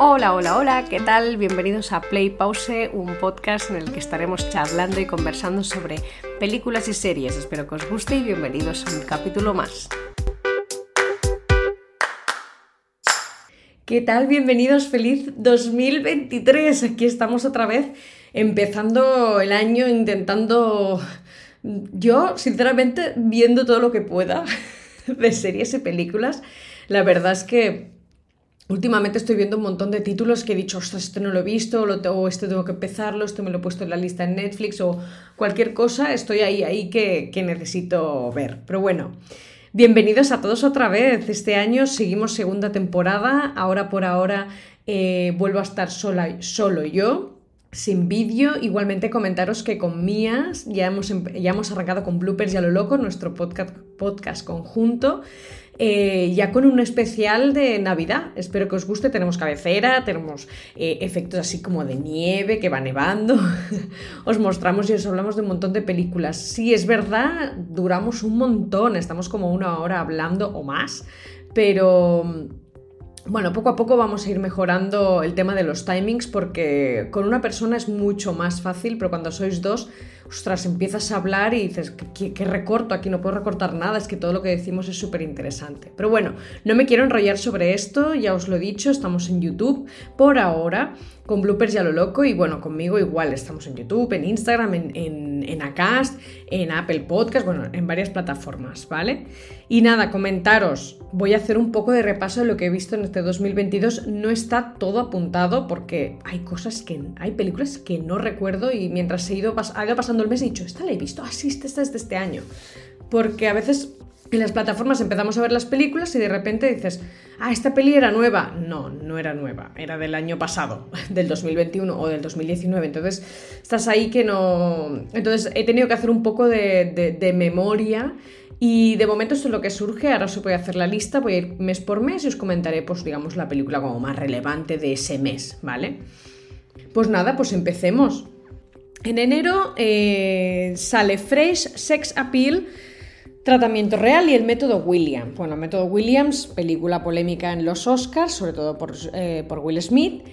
Hola, hola, hola, ¿qué tal? Bienvenidos a Play Pause, un podcast en el que estaremos charlando y conversando sobre películas y series. Espero que os guste y bienvenidos a un capítulo más. ¿Qué tal? Bienvenidos, feliz 2023. Aquí estamos otra vez empezando el año intentando, yo sinceramente viendo todo lo que pueda de series y películas. La verdad es que Últimamente estoy viendo un montón de títulos que he dicho, ostras, este no lo he visto, o este tengo que empezarlo, este me lo he puesto en la lista en Netflix o cualquier cosa, estoy ahí, ahí que, necesito ver. Pero bueno, bienvenidos a todos otra vez. Este año seguimos segunda temporada, ahora por ahora eh, vuelvo a estar sola, solo yo, sin vídeo. Igualmente comentaros que con Mías ya hemos, ya hemos arrancado con Bloopers y a lo loco, nuestro podcast, podcast conjunto. Eh, ya con un especial de Navidad. Espero que os guste. Tenemos cabecera, tenemos eh, efectos así como de nieve que va nevando. os mostramos y os hablamos de un montón de películas. Sí, es verdad, duramos un montón, estamos como una hora hablando o más, pero... Bueno, poco a poco vamos a ir mejorando el tema de los timings porque con una persona es mucho más fácil, pero cuando sois dos ostras, empiezas a hablar y dices, ¿qué, recorto? Aquí no puedo recortar nada, es que todo lo que decimos es súper interesante. Pero bueno, no me quiero enrollar sobre esto, ya os lo he dicho, estamos en YouTube por ahora, con bloopers ya lo loco, y bueno, conmigo igual, estamos en YouTube, en Instagram, en, en, en Acast, en Apple Podcast, bueno, en varias plataformas, ¿vale? Y nada, comentaros, voy a hacer un poco de repaso de lo que he visto en este 2022, no está todo apuntado porque hay cosas que, hay películas que no recuerdo y mientras he ido, ha ido pasando el mes he dicho, esta la he visto, ah, esta es de este año. Porque a veces en las plataformas empezamos a ver las películas y de repente dices, ah, esta peli era nueva. No, no era nueva, era del año pasado, del 2021 o del 2019. Entonces, estás ahí que no... Entonces, he tenido que hacer un poco de, de, memoria y de momento esto es lo que surge, ahora os voy a hacer la lista, voy a ir mes por mes y os comentaré, pues digamos, la película como más relevante de ese mes, ¿vale? Pues nada, pues empecemos. En enero eh, sale Fresh Sex Appeal, Tratamiento Real y el método Williams. Bueno, método Williams, película polémica en los Oscars, sobre todo por, eh, Will Smith.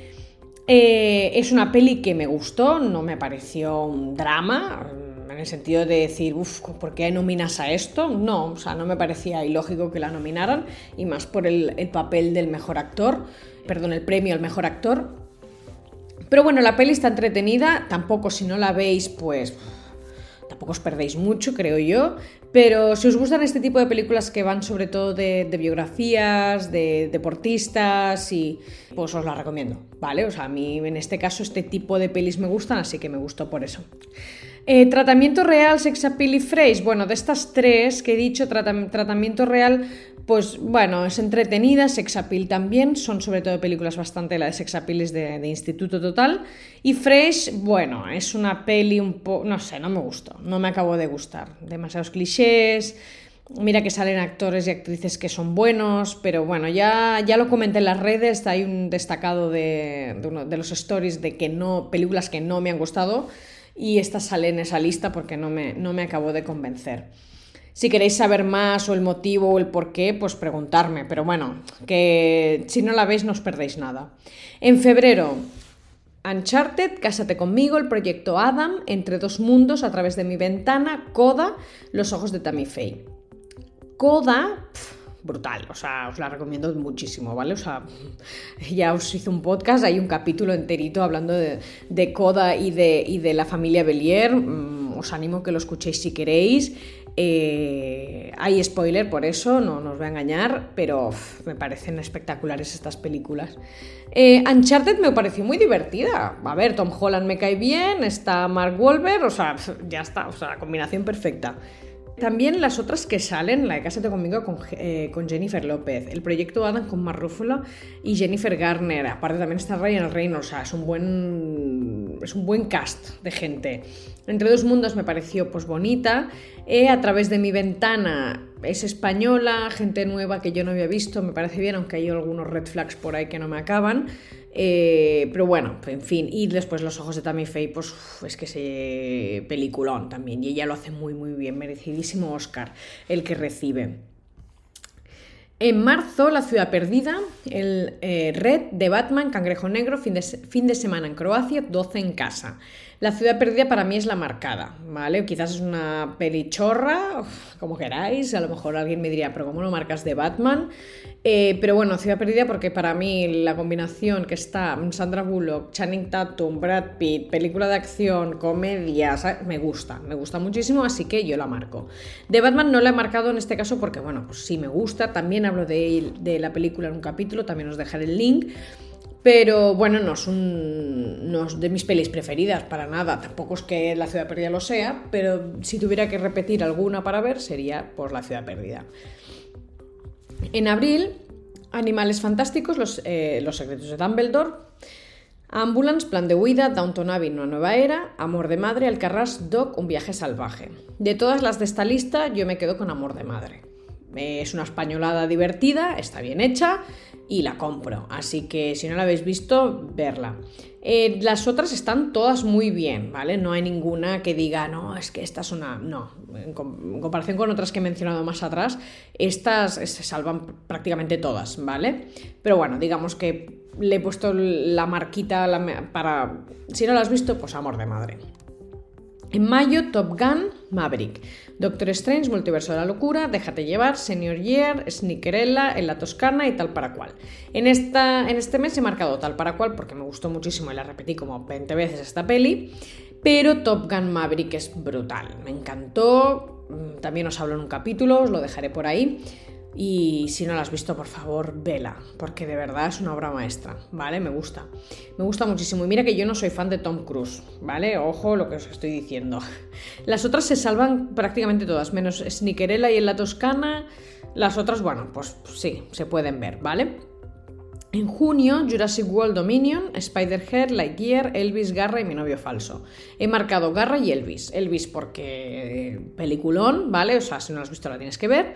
Eh, es una peli que me gustó, no me pareció un drama, en el sentido de decir, uff, ¿por qué nominas a esto? No, o sea, no me parecía ilógico que la nominaran, y más por el papel del mejor actor, perdón, el premio al mejor actor. Pero bueno, la peli está entretenida, tampoco si no la veis, pues tampoco os perdéis mucho, creo yo. Pero si os gustan este tipo de películas que van sobre todo de, biografías, de deportistas, y pues os la recomiendo, ¿vale? O sea, a mí en este caso este tipo de pelis me gustan, así que me gustó por eso. Eh, tratamiento real, sex appeal y phrase. Bueno, de estas tres que he dicho, tratamiento real, pues bueno, es entretenida, sex appeal también, son sobre todo películas bastante, la de sex appeal es de, Instituto Total. Y Fresh, bueno, es una peli un poco, no sé, no me gustó, no me acabó de gustar. Demasiados clichés, Mira que salen actores y actrices que son buenos, pero bueno, ya, ya lo comenté en las redes, hay un destacado de, de, de los stories de que no, películas que no me han gustado y esta sale en esa lista porque no me, no me acabó de convencer. Si queréis saber más o el motivo o el por qué, pues preguntarme. Pero bueno, que si no la veis no os perdéis nada. En febrero, Uncharted, Cásate conmigo, el proyecto Adam, Entre dos mundos, a través de mi ventana, Coda, Los ojos de Tammy Faye. Coda brutal, o sea, os la recomiendo muchísimo, ¿vale? O sea, ya os hice un podcast, hay un capítulo enterito hablando de, de Coda y de, y de la familia Belier, mm, os animo que lo escuchéis si queréis. Eh, hay spoiler por eso, no, nos voy a engañar, pero me parecen espectaculares estas películas. Eh, Uncharted me pareció muy divertida. A ver, Tom Holland me cae bien, está Mark Wahlberg, o sea, ya está, o sea, combinación perfecta. También las otras que salen, la de Cásate conmigo con, eh, Jennifer López, el proyecto Adam con Mark y Jennifer Garner, aparte también está Ryan Reynolds, o sea, es un buen, es un buen cast de gente. Entre dos mundos me pareció pues bonita, eh, a través de mi ventana es española, gente nueva que yo no había visto, me parece bien, aunque hay algunos red flags por ahí que no me acaban. Eh, pero bueno, en fin, y después Los ojos de Tammy Faye, pues es que ese peliculón también, y ella lo hace muy muy bien, merecidísimo Oscar el que recibe. En marzo, La Ciudad Perdida, el eh, Red de Batman, Cangrejo Negro, fin de, fin de semana en Croacia, 12 en casa. La ciudad perdida para mí es la marcada, ¿vale? Quizás es una pelichorra, como queráis, a lo mejor alguien me diría, pero ¿cómo lo marcas de Batman? Eh, pero bueno, Ciudad Perdida porque para mí la combinación que está Sandra Bullock, Channing Tatum, Brad Pitt, película de acción, comedia, me gusta, me gusta muchísimo, así que yo la marco. De Batman no la he marcado en este caso porque, bueno, pues sí me gusta, también hablo de, la película en un capítulo, también os dejaré el link. Pero bueno, no es, un, no es de mis pelis preferidas para nada. Tampoco es que La Ciudad Perdida lo sea, pero si tuviera que repetir alguna para ver sería por La Ciudad Perdida. En abril, Animales Fantásticos, Los, eh, los Secretos de Dumbledore, Ambulance, Plan de Huida, Downton Abbey, Una Nueva Era, Amor de Madre, Alcarrás, Doc, Un Viaje Salvaje. De todas las de esta lista, yo me quedo con Amor de Madre. Es una españolada divertida, está bien hecha y la compro. Así que si no la habéis visto, verla. Eh, las otras están todas muy bien, ¿vale? No hay ninguna que diga, no, es que esta es una. No, en, comparación con otras que he mencionado más atrás, estas se salvan prácticamente todas, ¿vale? Pero bueno, digamos que le he puesto la marquita para. Si no la has visto, pues amor de madre. En mayo, Top Gun, Maverick. Doctor Strange, Multiverso de la Locura, Déjate llevar, Senior Year, Snickerella, En la Toscana y tal para cual. En, esta, en este mes he marcado tal para cual porque me gustó muchísimo y la repetí como 20 veces esta peli, pero Top Gun Maverick es brutal, me encantó, mm, también os hablo en un capítulo, os lo dejaré por ahí. Y si no la has visto, por favor, vela, porque de verdad es una obra maestra, ¿vale? Me gusta. Me gusta muchísimo. Y mira que yo no soy fan de Tom Cruise, ¿vale? Ojo lo que os estoy diciendo. Las otras se salvan prácticamente todas, menos Snickerella y en la Toscana. Las otras, bueno, pues sí, se pueden ver, ¿vale? En junio, Jurassic World Dominion, Spider-Head, Lightyear, Elvis, Garra y mi novio falso. He marcado Garra y Elvis. Elvis porque peliculón, ¿vale? O sea, si no lo has visto la tienes que ver.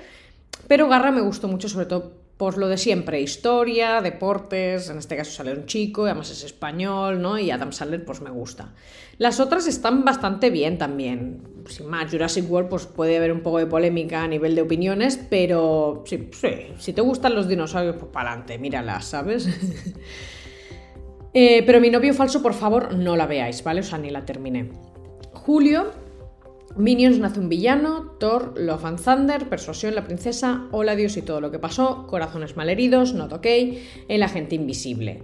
Pero Garra me gustó mucho, sobre todo por lo de siempre, historia, deportes, en este caso sale un chico, además es español, ¿no? Y Adam Sandler pues me gusta. Las otras están bastante bien también. Sin más, Jurassic World pues puede haber un poco de polémica a nivel de opiniones, pero sí, sí si te gustan los dinosaurios, pues para adelante, míralas, ¿sabes? Eh, pero mi novio falso, por favor, no la veáis, ¿vale? O sea, ni la terminé. Julio, Minions nace un villano, Thor, Love and Thunder, Persuasión, la princesa, Hola Dios y todo lo que pasó, Corazones malheridos, Not OK, El agente invisible.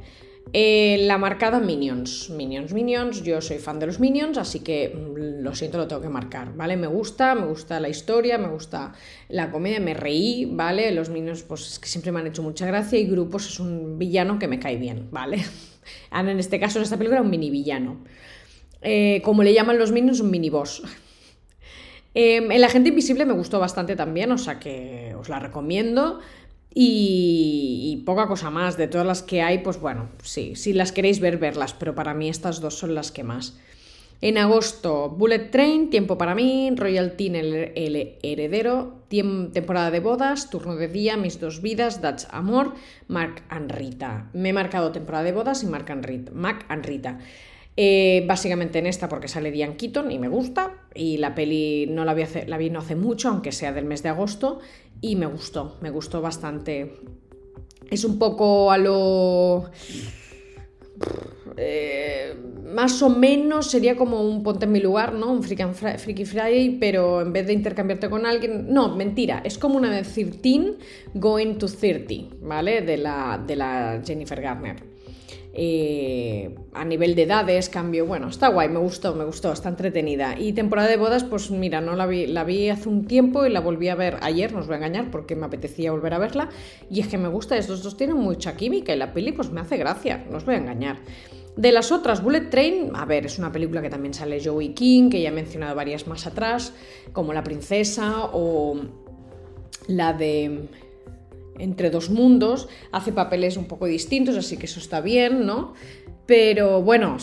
Eh, la marcada Minions, Minions, Minions, yo soy fan de los Minions, así que mm, lo siento, lo tengo que marcar, ¿vale? Me gusta, me gusta la historia, me gusta la comedia, me reí, ¿vale? Los Minions, pues es que siempre me han hecho mucha gracia y Grupos es un villano que me cae bien, ¿vale? en este caso, en esta película, un mini villano. Eh, como le llaman los Minions, un mini boss. Em, el agente invisible me gustó bastante también, o sea que os la recomiendo. Y, poca cosa más. De todas las que hay, pues bueno, sí, si las queréis ver, verlas, pero para mí estas dos son las que más. En agosto, Bullet Train, Tiempo para mí, Royal Teen, el, heredero, temporada de bodas, turno de día, mis dos vidas, Dutch Amor, Mark and Rita. Me he marcado temporada de bodas y Mark and. Mac and Rita. Eh, básicamente en esta porque sale Diane Keaton y me gusta. Y la peli no la vi, la vi no hace mucho, aunque sea del mes de agosto. Y me gustó, me gustó bastante. Es un poco a lo... Eh, más o menos sería como un ponte en mi lugar, ¿no? Un Freaky Friday, pero en vez de intercambiarte con alguien. No, mentira, es como una de 13 Going to 30, ¿vale? De la, de la Jennifer Garner. Eh, a nivel de edades, cambio, bueno, está guay, me gustó, me gustó, está entretenida. Y temporada de bodas, pues mira, no la vi, la vi hace un tiempo y la volví a ver ayer, no os voy a engañar porque me apetecía volver a verla. Y es que me gusta, estos dos tienen mucha química y la peli pues me hace gracia, no os voy a engañar. De las otras, Bullet Train, a ver, es una película que también sale Joey King, que ya he mencionado varias más atrás, como La Princesa o la de entre dos mundos, hace papeles un poco distintos, así que eso está bien, ¿no? Pero bueno,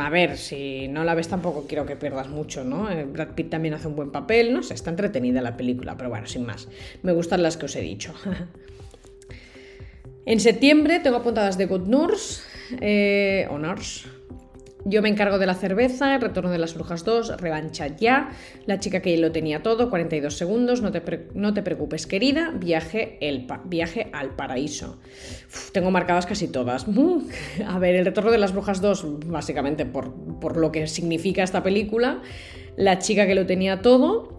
a ver, si no la ves tampoco quiero que pierdas mucho, ¿no? Eh, Brad Pitt también hace un buen papel, no sé, está entretenida la película, pero bueno, sin más. Me gustan las que os he dicho. en septiembre tengo apuntadas The Good Nurse, eh, o Nurse, Yo me encargo de la cerveza, El Retorno de las Brujas 2, Revancha ya, La chica que lo tenía todo, 42 segundos, No te, no te preocupes querida, viaje, el viaje al paraíso. tengo marcadas casi todas. A ver, El Retorno de las Brujas 2, básicamente por, por lo que significa esta película, La chica que lo tenía todo,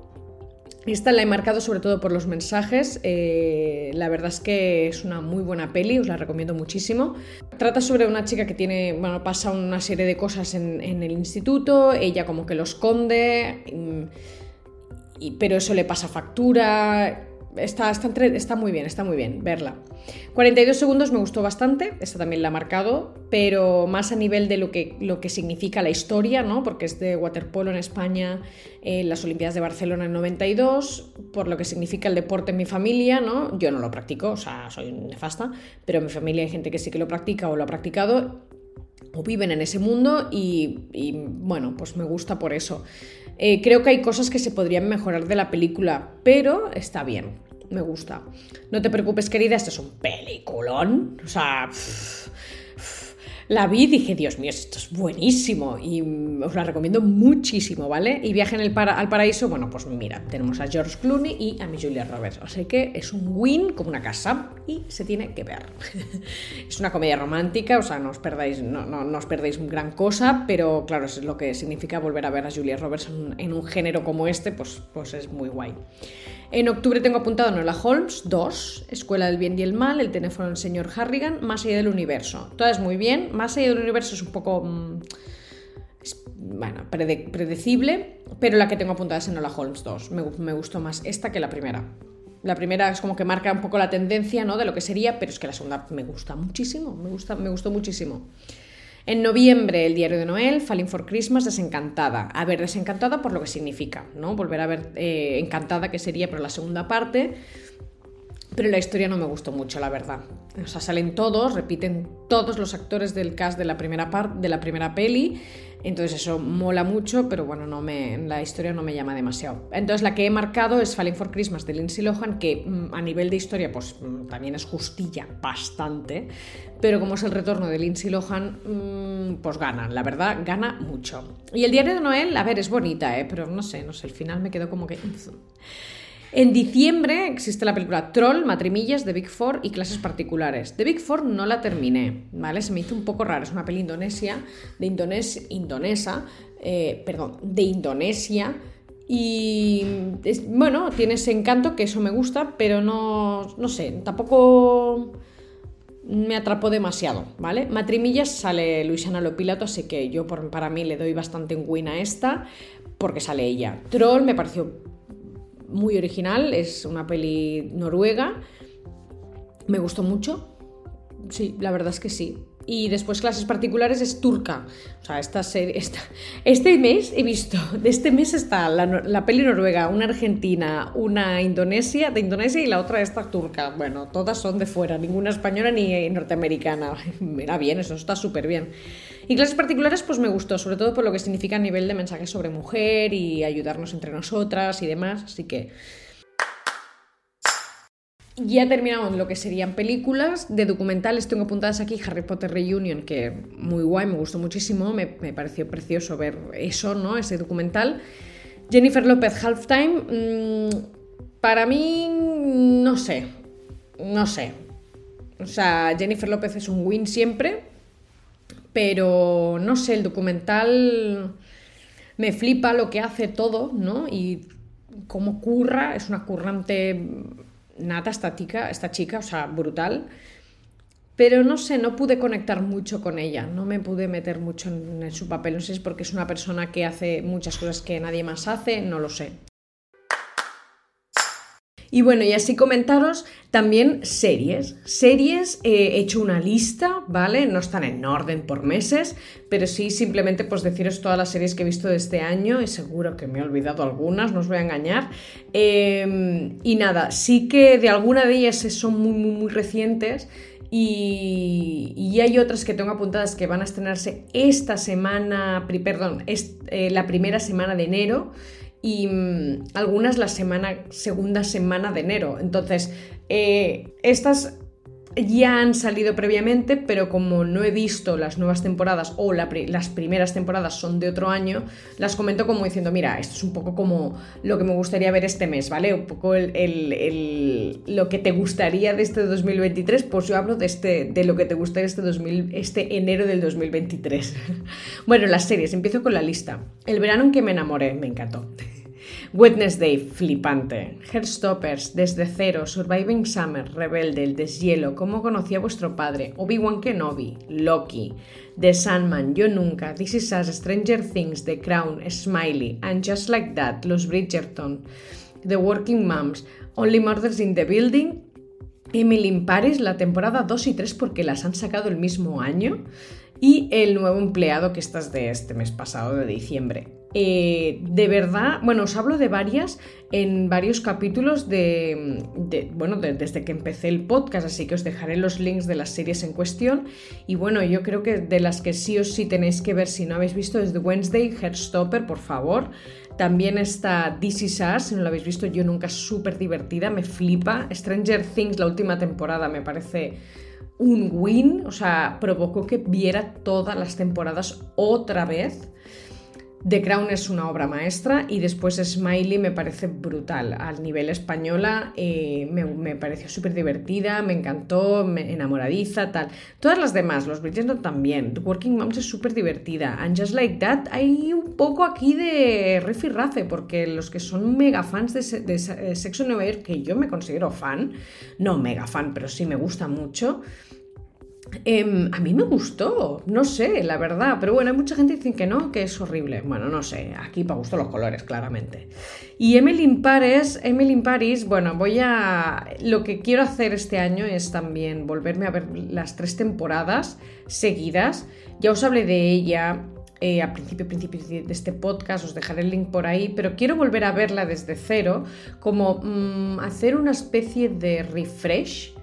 esta la he marcado sobre todo por los mensajes. Eh, la verdad es que es una muy buena peli, os la recomiendo muchísimo. Trata sobre una chica que tiene, bueno, pasa una serie de cosas en, el instituto, ella como que lo esconde, mm, pero eso le pasa factura. Está, está, muy bien, está muy bien verla. 42 segundos me gustó bastante, esta también la he marcado, pero más a nivel de lo que, lo que significa la historia, ¿no? porque es de waterpolo en España, en las Olimpiadas de Barcelona en 92, por lo que significa el deporte en mi familia, ¿no? yo no lo practico, o sea, soy nefasta, pero en mi familia hay gente que sí que lo practica o lo ha practicado o viven en ese mundo y, bueno, pues me gusta por eso. Eh, creo que hay cosas que se podrían mejorar de la película, pero está bien, me gusta. No te preocupes, querida, este es un peliculón. O sea, la vi dije, Dios mío, esto es buenísimo y os la recomiendo muchísimo, ¿vale? Y Viaje en el al Paraíso, bueno, pues mira, tenemos a George Clooney y a mi Julia Roberts, sea que es un win como una casa y se tiene que ver. es una comedia romántica, o sea, no os perdáis, no, no, os perdéis gran cosa, pero claro, es lo que significa volver a ver a Julia Roberts en, un género como este, pues, pues es muy guay. En octubre tengo apuntado Nola Holmes 2, Escuela del Bien y el Mal, El teléfono del señor Harrigan, Más allá del universo. Todas muy bien, Más allá del universo es un poco... Mm, bueno, predecible, pero la que tengo apuntada es Enola Holmes 2. Me, me, gustó más esta que la primera. La primera es como que marca un poco la tendencia ¿no? de lo que sería, pero es que la segunda me gusta muchísimo, me, gusta, me gustó muchísimo. En noviembre, el diario de Noel, Falling for Christmas, Desencantada. A ver, Desencantada por lo que significa, ¿no? Volver a ver eh, Encantada, que sería por la segunda parte. Pero la historia no me gustó mucho, la verdad. O sea, salen todos, repiten todos los actores del cast de la primera, parte de la primera peli. Entonces eso mola mucho, pero bueno, no me, la historia no me llama demasiado. Entonces la que he marcado es Falling for Christmas de Lindsay Lohan, que mm, a nivel de historia pues mm, también es justilla bastante, pero como es el retorno de Lindsay Lohan, mm, pues gana, la verdad, gana mucho. Y el diario de Noel, a ver, es bonita, ¿eh? pero no sé, no sé, el final me quedó como que... En diciembre existe la película Troll, Matrimillas, de Big Four y Clases Particulares. De Big Four no la terminé, ¿vale? Se me hizo un poco raro. Es una peli indonesia, de Indones indonesa, eh, perdón, de Indonesia. Y bueno, tiene ese encanto que eso me gusta, pero no, no sé, tampoco me atrapó demasiado, ¿vale? Matrimillas sale Luisiana Lopilato, así que yo para mí le doy bastante en win a esta, porque sale ella. Troll me pareció muy original, es una peli noruega. Me gustó mucho. Sí, la verdad es que sí. Y después clases particulares es turca. O sea, esta serie. Este mes he visto. De este mes está la, la, peli noruega, una argentina, una indonesia, de Indonesia y la otra esta turca. Bueno, todas son de fuera, ninguna española ni norteamericana. Mira bien, eso está súper bien. Y clases particulares pues me gustó, sobre todo por lo que significa a nivel de mensajes sobre mujer y ayudarnos entre nosotras y demás, así que... Ya terminamos lo que serían películas. De documentales tengo apuntadas aquí Harry Potter Reunion, que muy guay, me gustó muchísimo, me, pareció precioso ver eso, ¿no? Ese documental. Jennifer López Halftime, mm, para mí, no sé, no sé. O sea, Jennifer López es un win siempre, pero no sé, el documental me flipa lo que hace todo, ¿no? Y cómo curra, es una currante nata esta chica, esta chica, o sea, brutal. Pero no sé, no pude conectar mucho con ella, no me pude meter mucho en, en su papel. No sé si es porque es una persona que hace muchas cosas que nadie más hace, no lo sé. Y bueno, y así comentaros también series. Series, eh, he hecho una lista, ¿vale? No están en orden por meses, pero sí simplemente pues deciros todas las series que he visto de este año y seguro que me he olvidado algunas, no os voy a engañar. Em, y nada, sí que de alguna de ellas son muy, muy, muy recientes. Y, hay otras que tengo apuntadas que van a estrenarse esta semana, perdón, eh, la primera semana de enero y mm, algunas la semana, segunda semana de enero. Entonces, eh, estas ya han salido previamente, pero como no he visto las nuevas temporadas o las primeras temporadas son de otro año, las comento como diciendo, mira, esto es un poco como lo que me gustaría ver este mes, ¿vale? Un poco el, lo que te gustaría de este 2023, pues yo hablo de, este, de lo que te gustaría este, 2000, este enero del 2023. bueno, las series, empiezo con la lista. El verano en que me enamoré, me encantó. Wednesday, flipante. Heartstoppers, Desde Cero, Surviving Summer, Rebelde, El Deshielo, Cómo conocí a vuestro padre, Obi-Wan Kenobi, Loki, The Sandman, Yo Nunca, This Is Us, Stranger Things, The Crown, Smiley, And Just Like That, Los Bridgerton, The Working Moms, Only Murders in the Building, Emily in Paris, la temporada 2 y 3 porque las han sacado el mismo año, y el nuevo empleado que estás de este mes pasado, de diciembre. Eh, de verdad, bueno, os hablo de varias en varios capítulos de, bueno, desde que empecé el podcast, así que os dejaré los links de las series en cuestión. Y bueno, yo creo que de las que sí o sí tenéis que ver si no habéis visto es The Wednesday, Heartstopper, por favor. También está This Is si no lo habéis visto, yo nunca súper divertida, me flipa. Stranger Things, la última temporada, me parece un win, o sea, provocó que viera todas las temporadas otra vez. The Crown es una obra maestra y después Smiley me parece brutal. Al nivel española eh, me, pareció súper divertida, me encantó, me enamoradiza, tal. Todas las demás, los Bridgerton también. Working Moms es súper divertida. And Just Like That hay un poco aquí de rafe, porque los que son mega fans de, de Sexo Nueva York, que yo me considero fan, no mega fan, pero sí me gusta mucho, Em, a mí me gustó, no sé, la verdad, pero bueno, hay mucha gente que dice que no, que es horrible. Bueno, no sé, aquí para gusto los colores, claramente. Y Emily Paris, Emily Paris, bueno, voy a... Lo que quiero hacer este año es también volverme a ver las tres temporadas seguidas. Ya os hablé de ella eh, a principio, principio de este podcast, os dejaré el link por ahí, pero quiero volver a verla desde cero, como mm, hacer una especie de refresh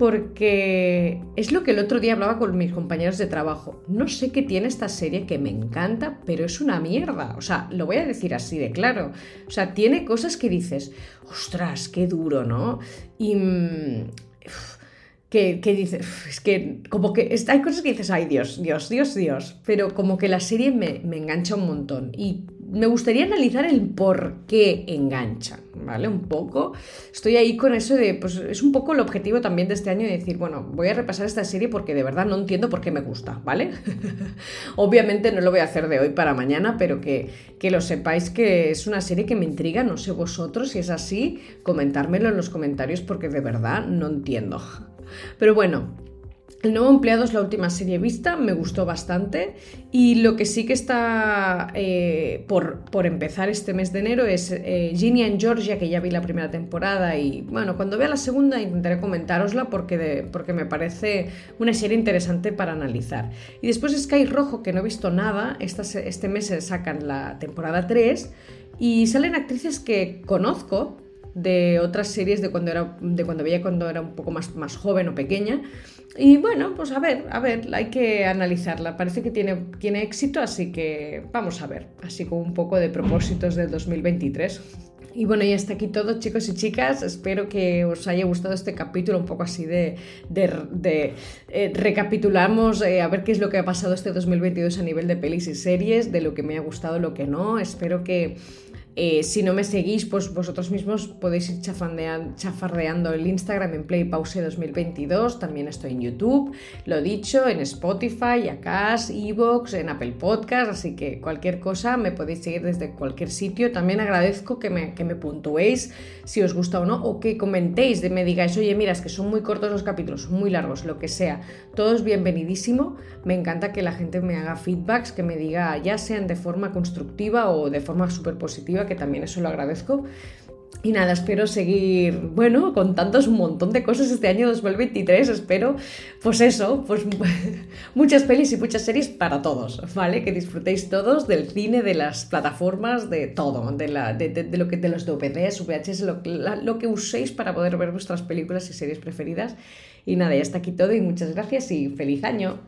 porque es lo que el otro día hablaba con mis compañeros de trabajo. No sé qué tiene esta serie que me encanta, pero es una mierda. O sea, lo voy a decir así de claro. O sea, tiene cosas que dices, ostras, qué duro, ¿no? Y... Mm, que, dices, es que como que hay cosas que dices, ay Dios, Dios, Dios, Dios, pero como que la serie me, me engancha un montón. Y me gustaría analizar el por qué engancha, ¿vale? Un poco. Estoy ahí con eso de, pues es un poco el objetivo también de este año de decir, bueno, voy a repasar esta serie porque de verdad no entiendo por qué me gusta, ¿vale? Obviamente no lo voy a hacer de hoy para mañana, pero que, que lo sepáis que es una serie que me intriga, no sé vosotros, si es así, comentármelo en los comentarios porque de verdad no entiendo. Pero bueno, el nuevo empleado es la última serie vista, me gustó bastante y lo que sí que está eh, por, por, empezar este mes de enero es eh, Ginny and Georgia, que ya vi la primera temporada y bueno, cuando vea la segunda intentaré comentárosla porque, porque me parece una serie interesante para analizar. Y después Sky Rojo, que no he visto nada, este mes se sacan la temporada 3 y salen actrices que conozco, de otras series de cuando era de cuando veía cuando era un poco más, más joven o pequeña y bueno, pues a ver, a ver, hay que analizarla. Parece que tiene, tiene éxito, así que vamos a ver, así como un poco de propósitos del 2023. Y bueno, ya está aquí todo, chicos y chicas. Espero que os haya gustado este capítulo, un poco así de, de, eh, recapitulamos eh, a ver qué es lo que ha pasado este 2022 a nivel de pelis y series, de lo que me ha gustado, lo que no. Espero que eh, si no me seguís, pues vosotros mismos podéis ir chafardeando el Instagram en PlayPause 2022. También estoy en YouTube, lo dicho, en Spotify, Acast, Evox, en Apple Podcast. Así que cualquier cosa me podéis seguir desde cualquier sitio. También agradezco que me, que me puntuéis si os gusta o no, o que comentéis, de me digáis, oye, mira, es que son muy cortos los capítulos, muy largos, lo que sea. Todo es bienvenidísimo. Me encanta que la gente me haga feedbacks, que me diga, ya sean de forma constructiva o de forma súper positiva que también eso lo agradezco. Y nada, espero seguir, bueno, contándoos un montón de cosas este año 2023. Espero, pues eso, pues muchas pelis y muchas series para todos, ¿vale? Que disfrutéis todos del cine, de las plataformas, de todo, de, la, de, lo que, de los DVDs, VHS, lo, lo que uséis para poder ver vuestras películas y series preferidas. Y nada, ya está aquí todo y muchas gracias y feliz año.